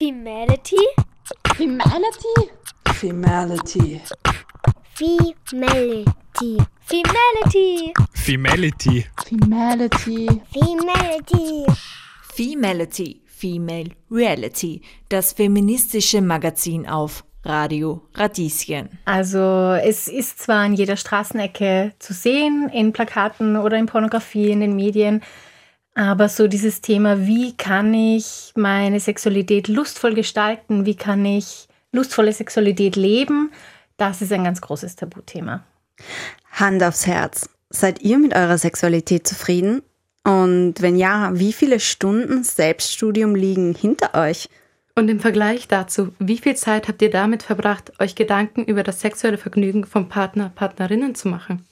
Femality? Femality? Femality. Femality. Femality. Femality. Femality. Femality. Femality, Female Reality, das feministische Magazin auf Radio Radieschen. Also es ist zwar in jeder Straßenecke zu sehen, in Plakaten oder in Pornografie, in den Medien, aber so dieses Thema, wie kann ich meine Sexualität lustvoll gestalten, wie kann ich lustvolle Sexualität leben, das ist ein ganz großes Tabuthema. Hand aufs Herz. Seid ihr mit eurer Sexualität zufrieden? Und wenn ja, wie viele Stunden Selbststudium liegen hinter euch? Und im Vergleich dazu, wie viel Zeit habt ihr damit verbracht, euch Gedanken über das sexuelle Vergnügen vom Partner, Partnerinnen zu machen?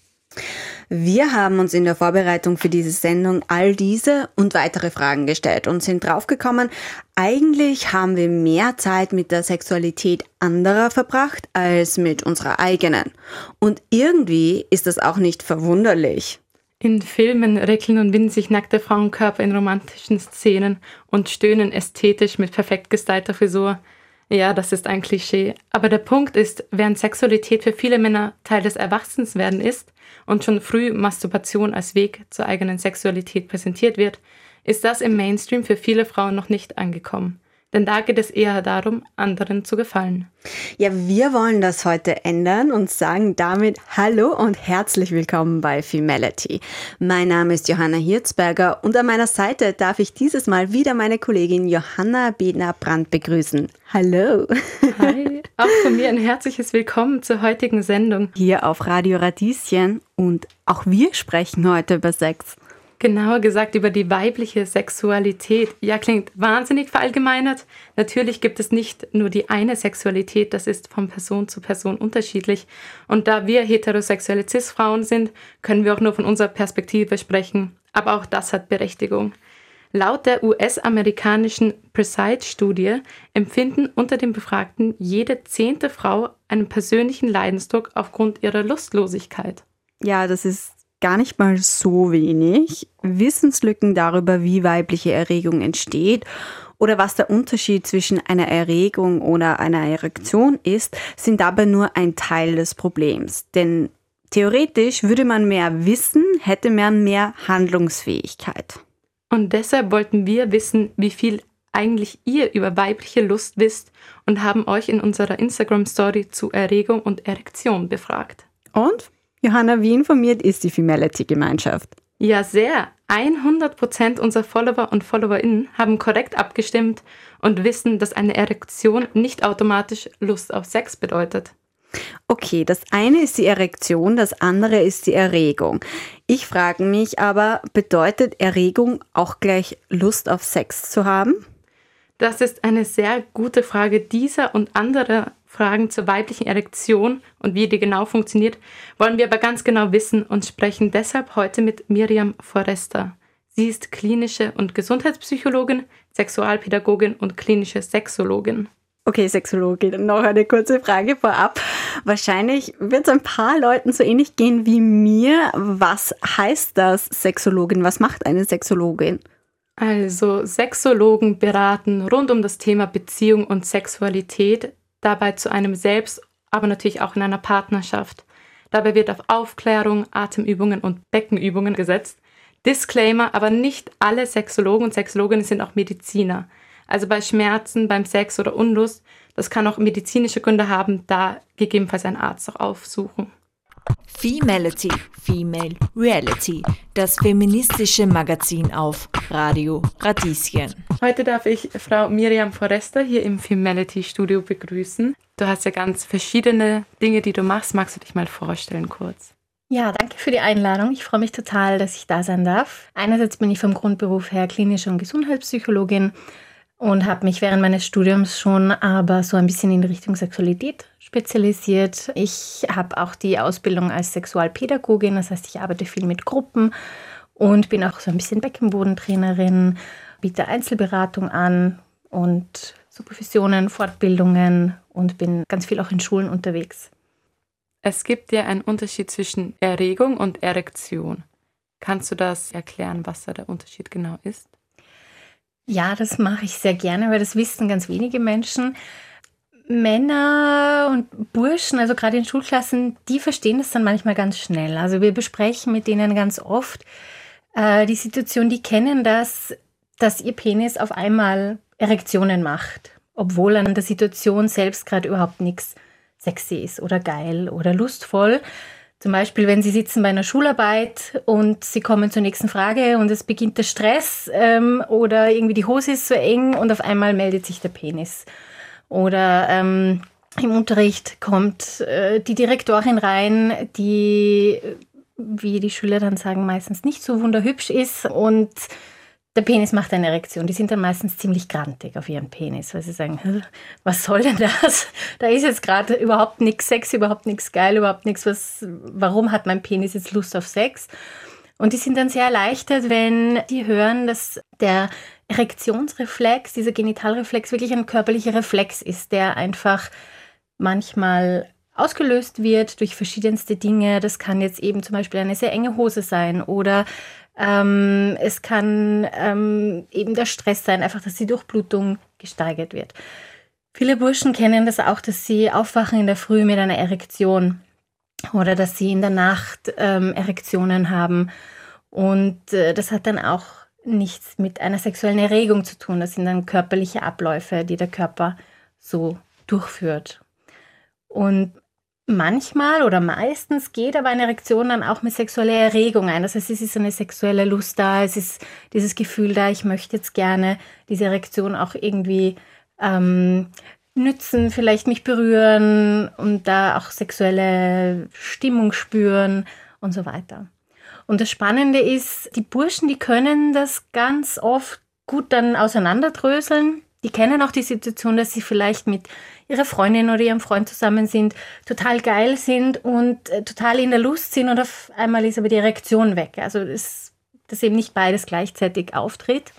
Wir haben uns in der Vorbereitung für diese Sendung all diese und weitere Fragen gestellt und sind draufgekommen, eigentlich haben wir mehr Zeit mit der Sexualität anderer verbracht als mit unserer eigenen. Und irgendwie ist das auch nicht verwunderlich. In Filmen reckeln und winden sich nackte Frauenkörper in romantischen Szenen und stöhnen ästhetisch mit perfekt gestylter Frisur. Ja, das ist ein Klischee. Aber der Punkt ist, während Sexualität für viele Männer Teil des Erwachsenswerden ist und schon früh Masturbation als Weg zur eigenen Sexualität präsentiert wird, ist das im Mainstream für viele Frauen noch nicht angekommen. Denn da geht es eher darum, anderen zu gefallen. Ja, wir wollen das heute ändern und sagen damit Hallo und herzlich willkommen bei Femality. Mein Name ist Johanna Hirzberger und an meiner Seite darf ich dieses Mal wieder meine Kollegin Johanna Bedner-Brandt begrüßen. Hallo. Hi, auch von mir ein herzliches Willkommen zur heutigen Sendung. Hier auf Radio Radieschen und auch wir sprechen heute über Sex. Genauer gesagt über die weibliche Sexualität. Ja, klingt wahnsinnig verallgemeinert. Natürlich gibt es nicht nur die eine Sexualität, das ist von Person zu Person unterschiedlich. Und da wir heterosexuelle Cis-Frauen sind, können wir auch nur von unserer Perspektive sprechen. Aber auch das hat Berechtigung. Laut der US-amerikanischen Preside-Studie empfinden unter den Befragten jede zehnte Frau einen persönlichen Leidensdruck aufgrund ihrer Lustlosigkeit. Ja, das ist gar nicht mal so wenig. Wissenslücken darüber, wie weibliche Erregung entsteht oder was der Unterschied zwischen einer Erregung oder einer Erektion ist, sind dabei nur ein Teil des Problems. Denn theoretisch würde man mehr wissen, hätte man mehr Handlungsfähigkeit. Und deshalb wollten wir wissen, wie viel eigentlich ihr über weibliche Lust wisst und haben euch in unserer Instagram-Story zu Erregung und Erektion befragt. Und? Johanna, wie informiert ist die Femality-Gemeinschaft? Ja, sehr. 100% unserer Follower und FollowerInnen haben korrekt abgestimmt und wissen, dass eine Erektion nicht automatisch Lust auf Sex bedeutet. Okay, das eine ist die Erektion, das andere ist die Erregung. Ich frage mich aber, bedeutet Erregung auch gleich Lust auf Sex zu haben? Das ist eine sehr gute Frage. Dieser und andere Fragen zur weiblichen Erektion und wie die genau funktioniert, wollen wir aber ganz genau wissen und sprechen deshalb heute mit Miriam Forrester. Sie ist klinische und Gesundheitspsychologin, Sexualpädagogin und klinische Sexologin. Okay, Sexologin, noch eine kurze Frage vorab. Wahrscheinlich wird es ein paar Leuten so ähnlich gehen wie mir. Was heißt das Sexologin? Was macht eine Sexologin? Also Sexologen beraten rund um das Thema Beziehung und Sexualität dabei zu einem selbst, aber natürlich auch in einer Partnerschaft. Dabei wird auf Aufklärung, Atemübungen und Beckenübungen gesetzt. Disclaimer, aber nicht alle Sexologen und Sexologinnen sind auch Mediziner. Also bei Schmerzen, beim Sex oder Unlust, das kann auch medizinische Gründe haben, da gegebenenfalls einen Arzt auch aufsuchen. Femality, Female Reality, das feministische Magazin auf Radio Radieschen. Heute darf ich Frau Miriam Forrester hier im Femality Studio begrüßen. Du hast ja ganz verschiedene Dinge, die du machst. Magst du dich mal vorstellen kurz? Ja, danke für die Einladung. Ich freue mich total, dass ich da sein darf. Einerseits bin ich vom Grundberuf her klinische und Gesundheitspsychologin und habe mich während meines Studiums schon aber so ein bisschen in Richtung Sexualität spezialisiert. Ich habe auch die Ausbildung als Sexualpädagogin, das heißt, ich arbeite viel mit Gruppen und bin auch so ein bisschen Beckenbodentrainerin, biete Einzelberatung an und Supervisionen, Fortbildungen und bin ganz viel auch in Schulen unterwegs. Es gibt ja einen Unterschied zwischen Erregung und Erektion. Kannst du das erklären, was da der Unterschied genau ist? Ja, das mache ich sehr gerne, weil das wissen ganz wenige Menschen. Männer und Burschen, also gerade in Schulklassen, die verstehen das dann manchmal ganz schnell. Also wir besprechen mit denen ganz oft äh, die Situation, die kennen das, dass ihr Penis auf einmal Erektionen macht, obwohl an der Situation selbst gerade überhaupt nichts sexy ist oder geil oder lustvoll. Zum Beispiel, wenn Sie sitzen bei einer Schularbeit und Sie kommen zur nächsten Frage und es beginnt der Stress ähm, oder irgendwie die Hose ist so eng und auf einmal meldet sich der Penis. Oder ähm, im Unterricht kommt äh, die Direktorin rein, die, wie die Schüler dann sagen, meistens nicht so wunderhübsch ist und der Penis macht eine Erektion. Die sind dann meistens ziemlich grantig auf ihren Penis, weil sie sagen, was soll denn das? Da ist jetzt gerade überhaupt nichts Sex, überhaupt nichts geil, überhaupt nichts, was, warum hat mein Penis jetzt Lust auf Sex? Und die sind dann sehr erleichtert, wenn die hören, dass der Erektionsreflex, dieser Genitalreflex wirklich ein körperlicher Reflex ist, der einfach manchmal ausgelöst wird durch verschiedenste Dinge. Das kann jetzt eben zum Beispiel eine sehr enge Hose sein oder ähm, es kann ähm, eben der Stress sein, einfach, dass die Durchblutung gesteigert wird. Viele Burschen kennen das auch, dass sie aufwachen in der Früh mit einer Erektion oder dass sie in der Nacht ähm, Erektionen haben. Und äh, das hat dann auch nichts mit einer sexuellen Erregung zu tun. Das sind dann körperliche Abläufe, die der Körper so durchführt. Und Manchmal oder meistens geht aber eine Erektion dann auch mit sexueller Erregung ein. Das heißt, es ist eine sexuelle Lust da, es ist dieses Gefühl da, ich möchte jetzt gerne diese Erektion auch irgendwie ähm, nützen, vielleicht mich berühren und da auch sexuelle Stimmung spüren und so weiter. Und das Spannende ist, die Burschen, die können das ganz oft gut dann auseinanderdröseln. Die kennen auch die Situation, dass sie vielleicht mit ihrer Freundin oder ihrem Freund zusammen sind, total geil sind und äh, total in der Lust sind und auf einmal ist aber die Erektion weg. Also das, dass eben nicht beides gleichzeitig auftritt.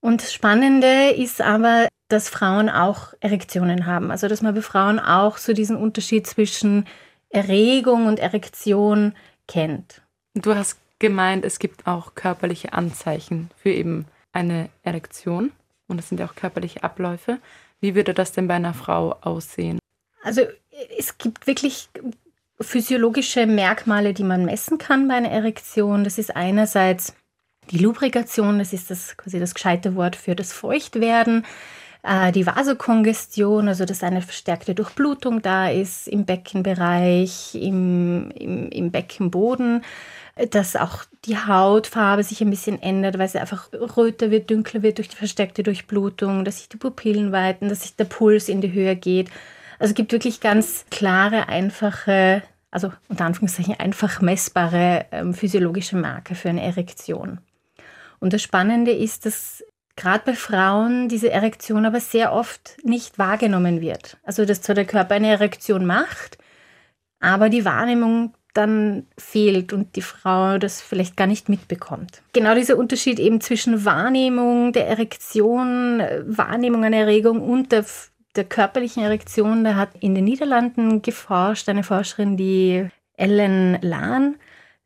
Und das Spannende ist aber, dass Frauen auch Erektionen haben. Also dass man bei Frauen auch so diesen Unterschied zwischen Erregung und Erektion kennt. Du hast gemeint, es gibt auch körperliche Anzeichen für eben eine Erektion und das sind ja auch körperliche Abläufe. Wie würde das denn bei einer Frau aussehen? Also es gibt wirklich physiologische Merkmale, die man messen kann bei einer Erektion. Das ist einerseits die Lubrikation, das ist das quasi das gescheite Wort für das Feuchtwerden. Äh, die Vasokongestion, also dass eine verstärkte Durchblutung da ist im Beckenbereich, im, im, im Beckenboden dass auch die Hautfarbe sich ein bisschen ändert, weil sie einfach röter wird, dunkler wird durch die verstärkte Durchblutung, dass sich die Pupillen weiten, dass sich der Puls in die Höhe geht. Also es gibt wirklich ganz klare, einfache, also unter Anführungszeichen einfach messbare ähm, physiologische Marker für eine Erektion. Und das Spannende ist, dass gerade bei Frauen diese Erektion aber sehr oft nicht wahrgenommen wird. Also dass zwar der Körper eine Erektion macht, aber die Wahrnehmung dann fehlt und die Frau das vielleicht gar nicht mitbekommt. Genau dieser Unterschied eben zwischen Wahrnehmung der Erektion, Wahrnehmung einer Erregung und der, der körperlichen Erektion, da hat in den Niederlanden geforscht eine Forscherin, die Ellen Lahn,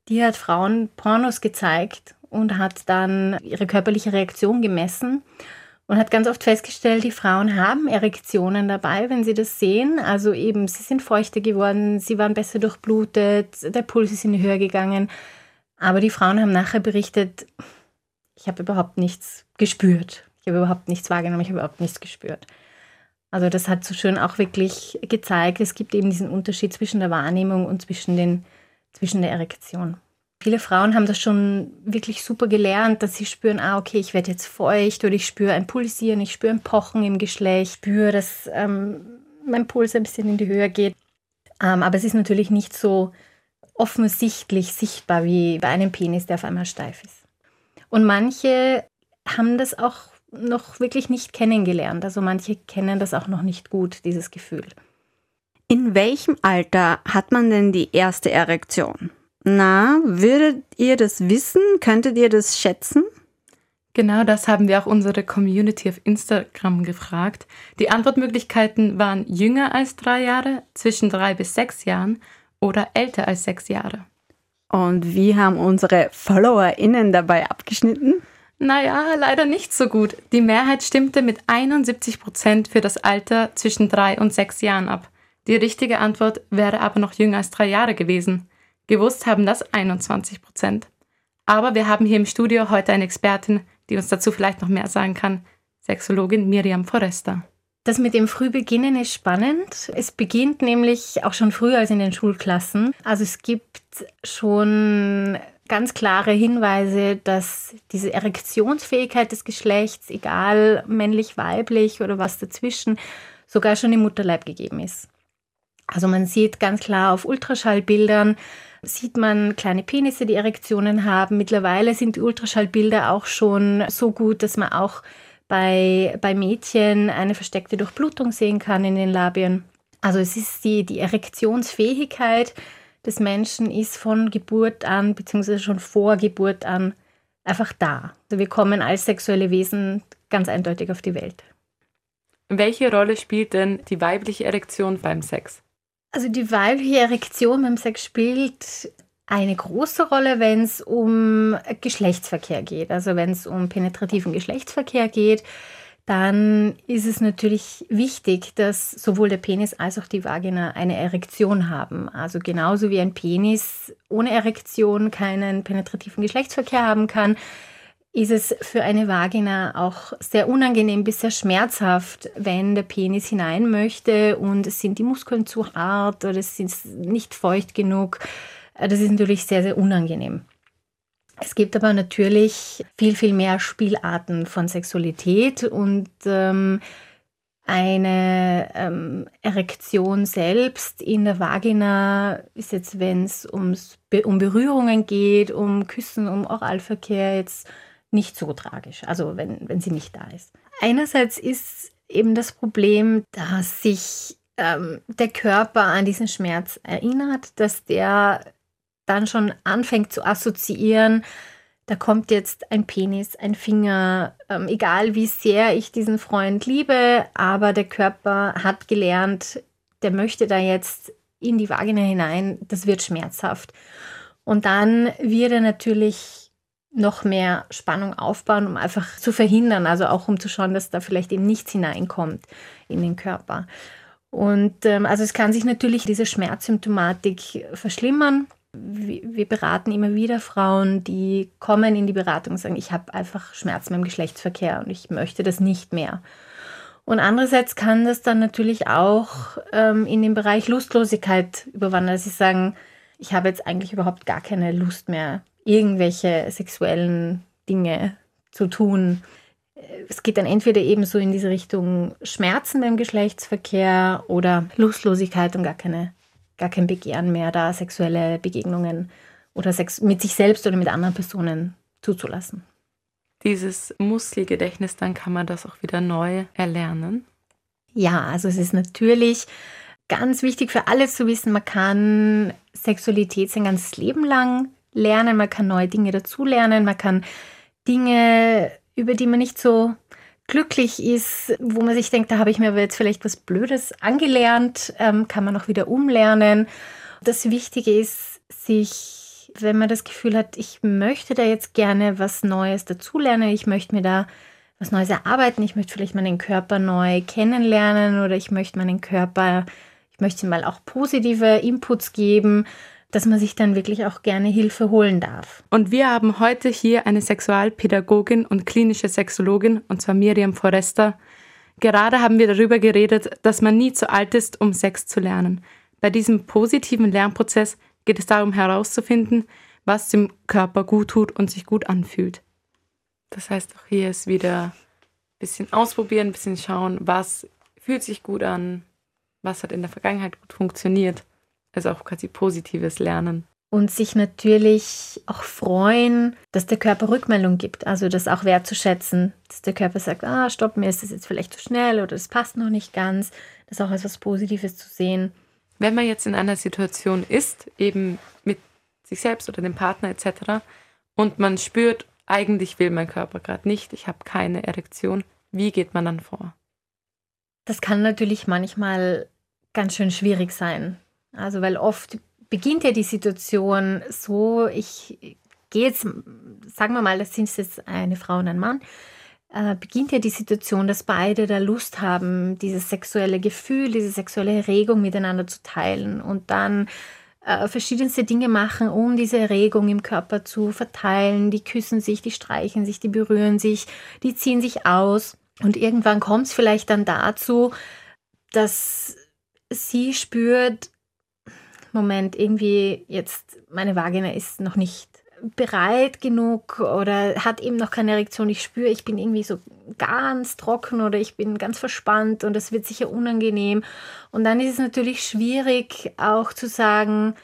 die hat Frauen Pornos gezeigt und hat dann ihre körperliche Reaktion gemessen und hat ganz oft festgestellt, die Frauen haben Erektionen dabei, wenn sie das sehen. Also eben, sie sind feuchter geworden, sie waren besser durchblutet, der Puls ist in die Höhe gegangen. Aber die Frauen haben nachher berichtet, ich habe überhaupt nichts gespürt. Ich habe überhaupt nichts wahrgenommen, ich habe überhaupt nichts gespürt. Also das hat so schön auch wirklich gezeigt, es gibt eben diesen Unterschied zwischen der Wahrnehmung und zwischen, den, zwischen der Erektion. Viele Frauen haben das schon wirklich super gelernt, dass sie spüren, ah, okay, ich werde jetzt feucht oder ich spüre ein Pulsieren, ich spüre ein Pochen im Geschlecht, spüre, dass ähm, mein Puls ein bisschen in die Höhe geht. Ähm, aber es ist natürlich nicht so offensichtlich sichtbar wie bei einem Penis, der auf einmal steif ist. Und manche haben das auch noch wirklich nicht kennengelernt. Also manche kennen das auch noch nicht gut, dieses Gefühl. In welchem Alter hat man denn die erste Erektion? Na, würdet ihr das wissen? Könntet ihr das schätzen? Genau das haben wir auch unsere Community auf Instagram gefragt. Die Antwortmöglichkeiten waren jünger als drei Jahre, zwischen drei bis sechs Jahren oder älter als sechs Jahre. Und wie haben unsere FollowerInnen dabei abgeschnitten? Naja, leider nicht so gut. Die Mehrheit stimmte mit 71 Prozent für das Alter zwischen drei und sechs Jahren ab. Die richtige Antwort wäre aber noch jünger als drei Jahre gewesen. Gewusst haben das 21 Prozent. Aber wir haben hier im Studio heute eine Expertin, die uns dazu vielleicht noch mehr sagen kann. Sexologin Miriam Forrester. Das mit dem Frühbeginnen ist spannend. Es beginnt nämlich auch schon früher als in den Schulklassen. Also es gibt schon ganz klare Hinweise, dass diese Erektionsfähigkeit des Geschlechts, egal männlich, weiblich oder was dazwischen, sogar schon im Mutterleib gegeben ist. Also man sieht ganz klar auf Ultraschallbildern, sieht man kleine Penisse, die Erektionen haben. Mittlerweile sind die Ultraschallbilder auch schon so gut, dass man auch bei, bei Mädchen eine versteckte Durchblutung sehen kann in den Labien. Also es ist die, die Erektionsfähigkeit, des Menschen ist von Geburt an, beziehungsweise schon vor Geburt an, einfach da. Also wir kommen als sexuelle Wesen ganz eindeutig auf die Welt. Welche Rolle spielt denn die weibliche Erektion beim Sex? Also die weibliche Erektion beim Sex spielt eine große Rolle, wenn es um Geschlechtsverkehr geht. Also wenn es um penetrativen Geschlechtsverkehr geht, dann ist es natürlich wichtig, dass sowohl der Penis als auch die Vagina eine Erektion haben. Also genauso wie ein Penis ohne Erektion keinen penetrativen Geschlechtsverkehr haben kann, ist es für eine Vagina auch sehr unangenehm bis sehr schmerzhaft, wenn der Penis hinein möchte und es sind die Muskeln zu hart oder es ist nicht feucht genug. Das ist natürlich sehr, sehr unangenehm. Es gibt aber natürlich viel, viel mehr Spielarten von Sexualität und ähm, eine ähm, Erektion selbst in der Vagina ist jetzt, wenn es um Berührungen geht, um Küssen, um Oralverkehr, jetzt nicht so tragisch, also wenn, wenn sie nicht da ist. Einerseits ist eben das Problem, dass sich ähm, der Körper an diesen Schmerz erinnert, dass der dann schon anfängt zu assoziieren, da kommt jetzt ein Penis, ein Finger, ähm, egal wie sehr ich diesen Freund liebe, aber der Körper hat gelernt, der möchte da jetzt in die Vagina hinein, das wird schmerzhaft. Und dann wird er natürlich noch mehr Spannung aufbauen, um einfach zu verhindern, also auch um zu schauen, dass da vielleicht eben nichts hineinkommt in den Körper. Und ähm, also es kann sich natürlich diese Schmerzsymptomatik verschlimmern wir beraten immer wieder Frauen, die kommen in die Beratung und sagen, ich habe einfach Schmerzen beim Geschlechtsverkehr und ich möchte das nicht mehr. Und andererseits kann das dann natürlich auch ähm, in den Bereich Lustlosigkeit überwandern, dass sie sagen, ich habe jetzt eigentlich überhaupt gar keine Lust mehr, irgendwelche sexuellen Dinge zu tun. Es geht dann entweder eben so in diese Richtung Schmerzen beim Geschlechtsverkehr oder Lustlosigkeit und gar keine gar kein Begehren mehr, da sexuelle Begegnungen oder Sex mit sich selbst oder mit anderen Personen zuzulassen. Dieses Muskelgedächtnis, dann kann man das auch wieder neu erlernen. Ja, also es ist natürlich ganz wichtig für alle zu wissen, man kann Sexualität sein ganzes Leben lang lernen, man kann neue Dinge dazulernen, man kann Dinge, über die man nicht so glücklich ist, wo man sich denkt, da habe ich mir aber jetzt vielleicht was Blödes angelernt, ähm, kann man auch wieder umlernen. Das Wichtige ist, sich, wenn man das Gefühl hat, ich möchte da jetzt gerne was Neues dazulernen, ich möchte mir da was Neues erarbeiten, ich möchte vielleicht meinen Körper neu kennenlernen oder ich möchte meinen Körper, ich möchte mal auch positive Inputs geben, dass man sich dann wirklich auch gerne Hilfe holen darf. Und wir haben heute hier eine Sexualpädagogin und klinische Sexologin, und zwar Miriam Forrester. Gerade haben wir darüber geredet, dass man nie zu alt ist, um Sex zu lernen. Bei diesem positiven Lernprozess geht es darum herauszufinden, was dem Körper gut tut und sich gut anfühlt. Das heißt, auch hier ist wieder ein bisschen ausprobieren, ein bisschen schauen, was fühlt sich gut an, was hat in der Vergangenheit gut funktioniert also auch quasi positives Lernen. Und sich natürlich auch freuen, dass der Körper Rückmeldung gibt. Also das auch wertzuschätzen, dass der Körper sagt, ah, stopp, mir ist das jetzt vielleicht zu schnell oder das passt noch nicht ganz. Das auch als was Positives zu sehen. Wenn man jetzt in einer Situation ist, eben mit sich selbst oder dem Partner etc., und man spürt, eigentlich will mein Körper gerade nicht, ich habe keine Erektion, wie geht man dann vor? Das kann natürlich manchmal ganz schön schwierig sein. Also weil oft beginnt ja die Situation so, ich geht es, sagen wir mal, das sind jetzt eine Frau und ein Mann, äh, beginnt ja die Situation, dass beide da Lust haben, dieses sexuelle Gefühl, diese sexuelle Erregung miteinander zu teilen und dann äh, verschiedenste Dinge machen, um diese Erregung im Körper zu verteilen. Die küssen sich, die streichen sich, die berühren sich, die ziehen sich aus. Und irgendwann kommt es vielleicht dann dazu, dass sie spürt, Moment, irgendwie jetzt meine Vagina ist noch nicht bereit genug oder hat eben noch keine Erektion. Ich spüre, ich bin irgendwie so ganz trocken oder ich bin ganz verspannt und es wird sicher unangenehm. Und dann ist es natürlich schwierig auch zu sagen,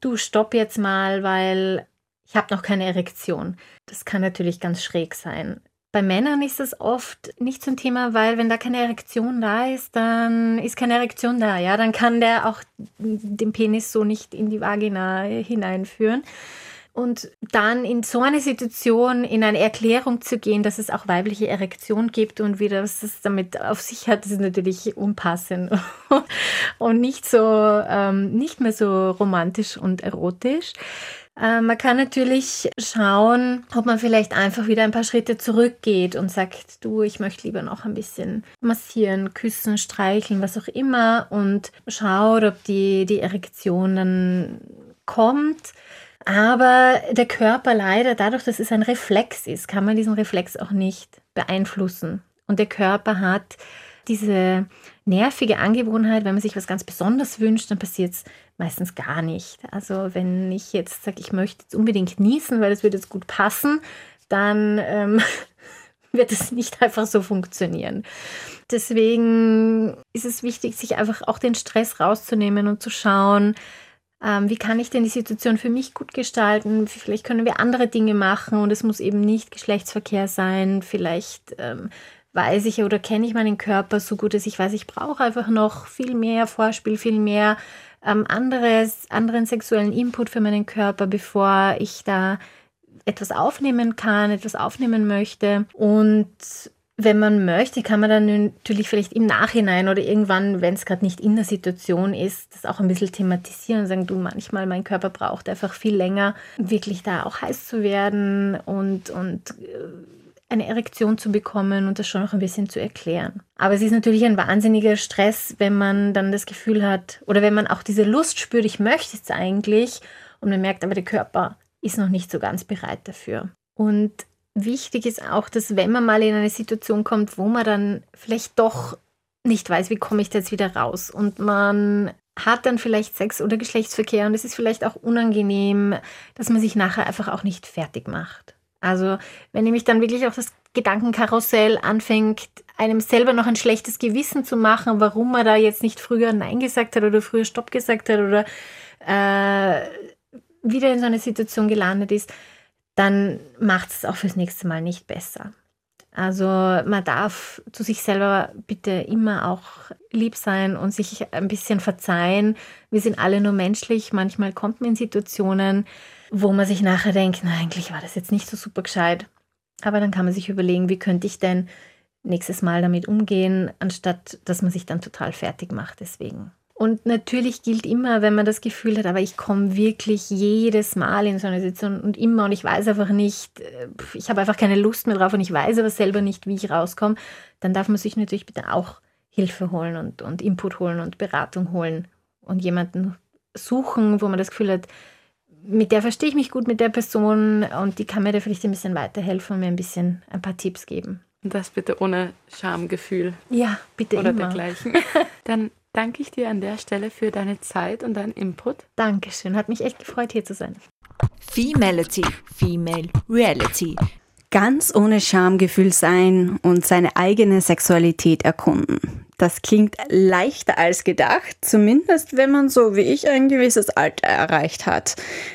du stopp jetzt mal, weil ich habe noch keine Erektion. Das kann natürlich ganz schräg sein. Bei Männern ist das oft nicht so ein Thema, weil wenn da keine Erektion da ist, dann ist keine Erektion da. Ja, dann kann der auch den Penis so nicht in die Vagina hineinführen. Und dann in so eine Situation in eine Erklärung zu gehen, dass es auch weibliche Erektion gibt und wieder was es damit auf sich hat, das ist natürlich unpassend und nicht so, ähm, nicht mehr so romantisch und erotisch. Äh, man kann natürlich schauen, ob man vielleicht einfach wieder ein paar Schritte zurückgeht und sagt, du, ich möchte lieber noch ein bisschen massieren, küssen, streicheln, was auch immer und schaut, ob die, die Erektion dann kommt aber der Körper leider, dadurch, dass es ein Reflex ist, kann man diesen Reflex auch nicht beeinflussen. Und der Körper hat diese nervige Angewohnheit, wenn man sich was ganz Besonderes wünscht, dann passiert es meistens gar nicht. Also wenn ich jetzt sage, ich möchte jetzt unbedingt niesen, weil es wird jetzt gut passen, dann ähm, wird es nicht einfach so funktionieren. Deswegen ist es wichtig, sich einfach auch den Stress rauszunehmen und zu schauen, ähm, wie kann ich denn die Situation für mich gut gestalten? Vielleicht können wir andere Dinge machen und es muss eben nicht Geschlechtsverkehr sein. Vielleicht ähm, weiß ich oder kenne ich meinen Körper so gut, dass ich weiß, ich brauche einfach noch viel mehr Vorspiel, viel mehr ähm, anderes, anderen sexuellen Input für meinen Körper, bevor ich da etwas aufnehmen kann, etwas aufnehmen möchte. Und wenn man möchte, kann man dann natürlich vielleicht im Nachhinein oder irgendwann, wenn es gerade nicht in der Situation ist, das auch ein bisschen thematisieren und sagen, du, manchmal mein Körper braucht einfach viel länger, wirklich da auch heiß zu werden und, und äh, eine Erektion zu bekommen und das schon noch ein bisschen zu erklären. Aber es ist natürlich ein wahnsinniger Stress, wenn man dann das Gefühl hat oder wenn man auch diese Lust spürt, ich möchte es eigentlich und man merkt aber, der Körper ist noch nicht so ganz bereit dafür. Und wichtig ist auch, dass wenn man mal in eine Situation kommt, wo man dann vielleicht doch nicht weiß, wie komme ich da jetzt wieder raus und man hat dann vielleicht Sex oder Geschlechtsverkehr und es ist vielleicht auch unangenehm, dass man sich nachher einfach auch nicht fertig macht. Also wenn nämlich dann wirklich auch das Gedankenkarussell anfängt, einem selber noch ein schlechtes Gewissen zu machen, warum man da jetzt nicht früher Nein gesagt hat oder früher Stopp gesagt hat oder äh, wieder in so eine Situation gelandet ist, dann macht es auch fürs nächste Mal nicht besser. Also man darf zu sich selber bitte immer auch lieb sein und sich ein bisschen verzeihen. Wir sind alle nur menschlich. Manchmal kommt man in Situationen, wo man sich nachher denkt, na eigentlich war das jetzt nicht so super gescheit. Aber dann kann man sich überlegen, wie könnte ich denn nächstes Mal damit umgehen, anstatt dass man sich dann total fertig macht deswegen. Und natürlich gilt immer, wenn man das Gefühl hat, aber ich komme wirklich jedes Mal in so eine Situation und immer und ich weiß einfach nicht, äh, ich habe einfach keine Lust mehr drauf und ich weiß aber selber nicht, wie ich rauskomme, dann darf man sich natürlich bitte auch Hilfe holen und, und Input holen und Beratung holen und jemanden suchen, wo man das Gefühl hat, mit der verstehe ich mich gut, mit der Person und die kann mir da vielleicht ein bisschen weiterhelfen und mir ein bisschen ein paar Tipps geben. Und das bitte ohne Schamgefühl. Ja, bitte Oder immer. dergleichen. Dann danke ich dir an der Stelle für deine Zeit und deinen Input. Dankeschön, hat mich echt gefreut, hier zu sein. Femality, Female Reality. Ganz ohne Schamgefühl sein und seine eigene Sexualität erkunden. Das klingt leichter als gedacht, zumindest wenn man so wie ich ein gewisses Alter erreicht hat.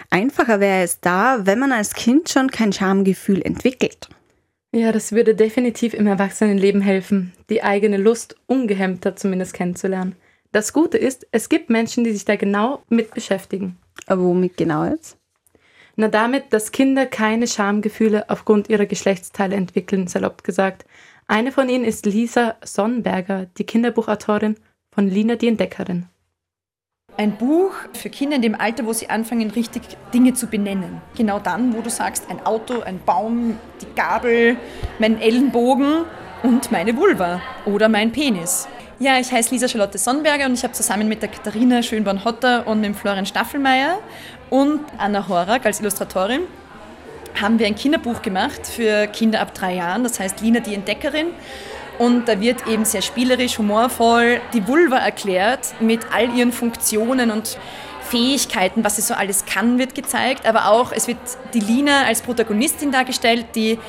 Einfacher wäre es da, wenn man als Kind schon kein Schamgefühl entwickelt. Ja, das würde definitiv im Erwachsenenleben helfen, die eigene Lust ungehemmter zumindest kennenzulernen. Das Gute ist, es gibt Menschen, die sich da genau mit beschäftigen. Aber womit genau jetzt? Na damit, dass Kinder keine Schamgefühle aufgrund ihrer Geschlechtsteile entwickeln, salopp gesagt. Eine von ihnen ist Lisa Sonnenberger, die Kinderbuchautorin von Lina die Entdeckerin. Ein Buch für Kinder in dem Alter, wo sie anfangen, richtig Dinge zu benennen. Genau dann, wo du sagst, ein Auto, ein Baum, die Gabel, mein Ellenbogen und meine Vulva oder mein Penis. Ja, ich heiße Lisa Charlotte Sonnenberger und ich habe zusammen mit der Katharina Schönborn-Hotter und mit Florian Staffelmeier und Anna Horak als Illustratorin haben wir ein Kinderbuch gemacht für Kinder ab drei Jahren, das heißt Lina die Entdeckerin. Und da wird eben sehr spielerisch, humorvoll die Vulva erklärt mit all ihren Funktionen und Fähigkeiten, was sie so alles kann, wird gezeigt. Aber auch, es wird die Lina als Protagonistin dargestellt, die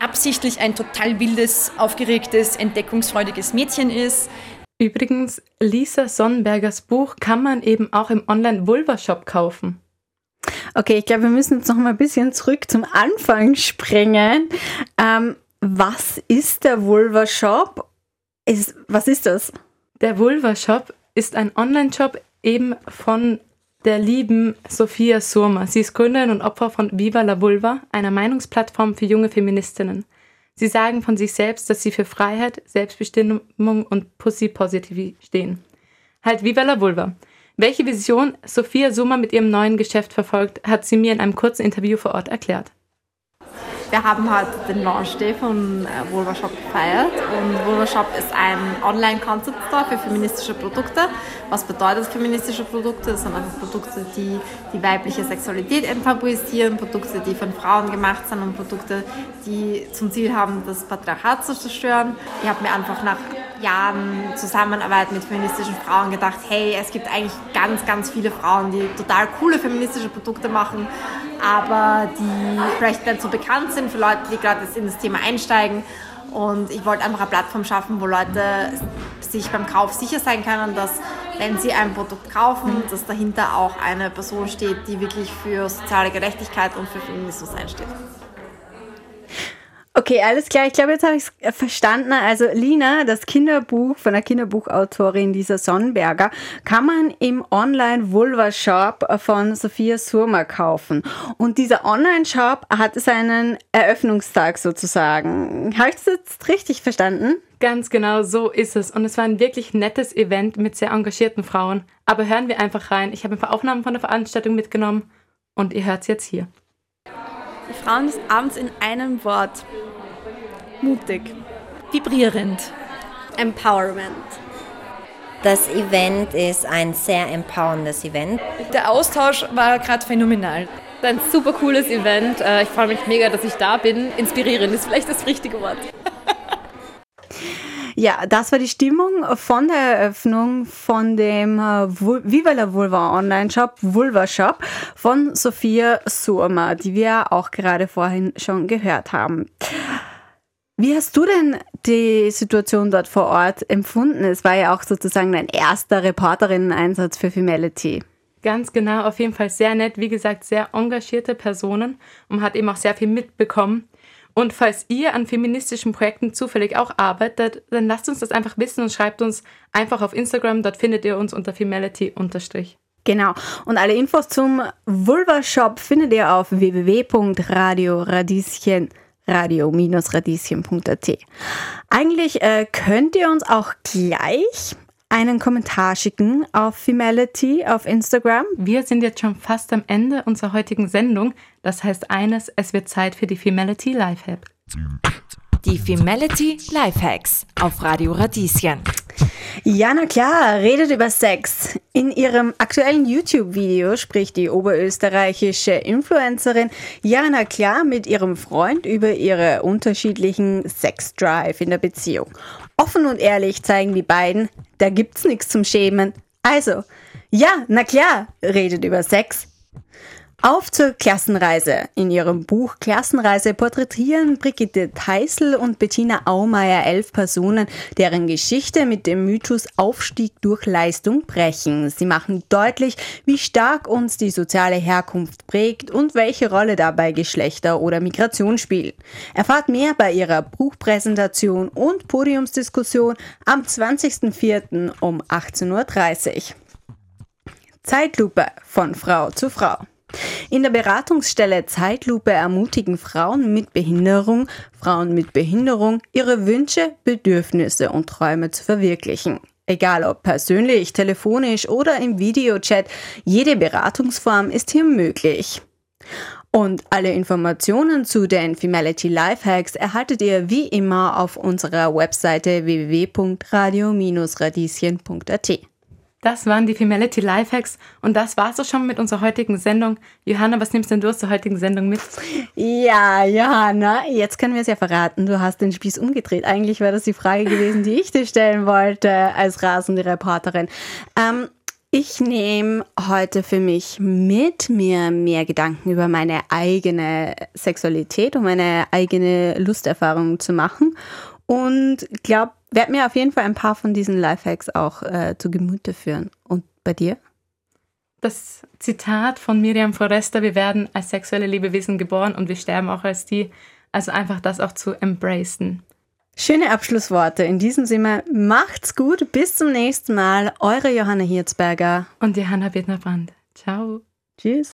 absichtlich ein total wildes, aufgeregtes, entdeckungsfreudiges Mädchen ist. Übrigens, Lisa Sonnenbergers Buch kann man eben auch im Online-Vulva-Shop kaufen. Okay, ich glaube, wir müssen jetzt noch mal ein bisschen zurück zum Anfang springen. Ähm, was ist der Vulva Shop? Ist, was ist das? Der Vulva Shop ist ein Online-Shop eben von der lieben Sophia Surma. Sie ist Gründerin und Opfer von Viva la Vulva, einer Meinungsplattform für junge Feministinnen. Sie sagen von sich selbst, dass sie für Freiheit, Selbstbestimmung und Pussy Positivity stehen. Halt Viva la Vulva. Welche Vision Sophia Summer mit ihrem neuen Geschäft verfolgt, hat sie mir in einem kurzen Interview vor Ort erklärt. Wir haben heute den Launch Day von äh, Vulva Shop gefeiert und Vulva Shop ist ein Online-Concept Store für feministische Produkte. Was bedeutet feministische Produkte? Das sind einfach Produkte, die die weibliche Sexualität enttabuisieren, Produkte, die von Frauen gemacht sind und Produkte, die zum Ziel haben, das Patriarchat zu zerstören. Ich habe mir einfach nach Jahren Zusammenarbeit mit feministischen Frauen gedacht, hey, es gibt eigentlich ganz, ganz viele Frauen, die total coole feministische Produkte machen, aber die vielleicht nicht so bekannt sind für Leute, die gerade in das Thema einsteigen. Und ich wollte einfach eine Plattform schaffen, wo Leute sich beim Kauf sicher sein können, dass wenn sie ein Produkt kaufen, dass dahinter auch eine Person steht, die wirklich für soziale Gerechtigkeit und für Feminismus einsteht. Okay, alles klar. Ich glaube, jetzt habe ich es verstanden. Also Lina, das Kinderbuch von der Kinderbuchautorin Lisa Sonnenberger, kann man im Online-Vulva-Shop von Sophia Surma kaufen. Und dieser Online-Shop hat seinen Eröffnungstag sozusagen. Habe ich das jetzt richtig verstanden? Ganz genau, so ist es. Und es war ein wirklich nettes Event mit sehr engagierten Frauen. Aber hören wir einfach rein. Ich habe ein paar Aufnahmen von der Veranstaltung mitgenommen und ihr hört es jetzt hier. Die Frauen des Abends in einem Wort. Mutig. Vibrierend. Empowerment. Das Event ist ein sehr empowerndes Event. Der Austausch war gerade phänomenal. Ein super cooles Event. Äh, ich freue mich mega, dass ich da bin. Inspirierend ist vielleicht das richtige Wort. Ja, das war die Stimmung von der Eröffnung von dem äh, Viva la Vulva Online-Shop, Vulva Shop von Sophia Surma, die wir auch gerade vorhin schon gehört haben. Wie hast du denn die Situation dort vor Ort empfunden? Es war ja auch sozusagen dein erster Reporterinnen-Einsatz für Femality. Ganz genau, auf jeden Fall sehr nett. Wie gesagt, sehr engagierte Personen und hat eben auch sehr viel mitbekommen. Und falls ihr an feministischen Projekten zufällig auch arbeitet, dann lasst uns das einfach wissen und schreibt uns einfach auf Instagram. Dort findet ihr uns unter femality Genau. Und alle Infos zum Vulva Shop findet ihr auf www.radioradieschen radio-radieschen.at. Eigentlich äh, könnt ihr uns auch gleich einen Kommentar schicken auf Femality auf Instagram. Wir sind jetzt schon fast am Ende unserer heutigen Sendung. Das heißt eines, es wird Zeit für die Femality Lifehack. Die Femality Lifehacks auf Radio Radieschen. Ja, na klar, redet über Sex. In ihrem aktuellen YouTube-Video spricht die oberösterreichische Influencerin Jana Klar mit ihrem Freund über ihre unterschiedlichen Sex-Drive in der Beziehung. Offen und ehrlich zeigen die beiden, da gibt's nichts zum Schämen. Also, ja, na klar, redet über Sex, auf zur Klassenreise. In ihrem Buch Klassenreise porträtieren Brigitte Teisel und Bettina Aumeier elf Personen, deren Geschichte mit dem Mythos Aufstieg durch Leistung brechen. Sie machen deutlich, wie stark uns die soziale Herkunft prägt und welche Rolle dabei Geschlechter oder Migration spielen. Erfahrt mehr bei ihrer Buchpräsentation und Podiumsdiskussion am 20.04. um 18.30 Uhr. Zeitlupe von Frau zu Frau. In der Beratungsstelle Zeitlupe ermutigen Frauen mit Behinderung, Frauen mit Behinderung, ihre Wünsche, Bedürfnisse und Träume zu verwirklichen. Egal ob persönlich, telefonisch oder im Videochat, jede Beratungsform ist hier möglich. Und alle Informationen zu den Femality Lifehacks erhaltet ihr wie immer auf unserer Webseite www.radio-radieschen.at. Das waren die Femality Lifehacks und das war's auch schon mit unserer heutigen Sendung. Johanna, was nimmst denn du aus der heutigen Sendung mit? Ja, Johanna, jetzt können wir es ja verraten. Du hast den Spieß umgedreht. Eigentlich wäre das die Frage gewesen, die ich dir stellen wollte als rasende Reporterin. Ähm, ich nehme heute für mich mit, mir mehr Gedanken über meine eigene Sexualität und meine eigene Lusterfahrung zu machen. Und glaube, werde mir auf jeden Fall ein paar von diesen Lifehacks auch äh, zu Gemüte führen. Und bei dir? Das Zitat von Miriam Forrester, wir werden als sexuelle Lebewesen geboren und wir sterben auch als die. Also einfach das auch zu embracen. Schöne Abschlussworte. In diesem Sinne, macht's gut. Bis zum nächsten Mal. Eure Johanna Hirzberger. Und Johanna Wittner-Brandt. Ciao. Tschüss.